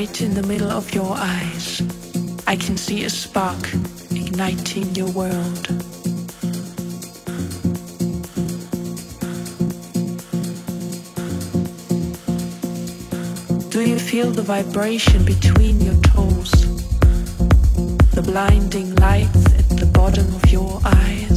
Right in the middle of your eyes, I can see a spark igniting your world. Do you feel the vibration between your toes? The blinding lights at the bottom of your eyes?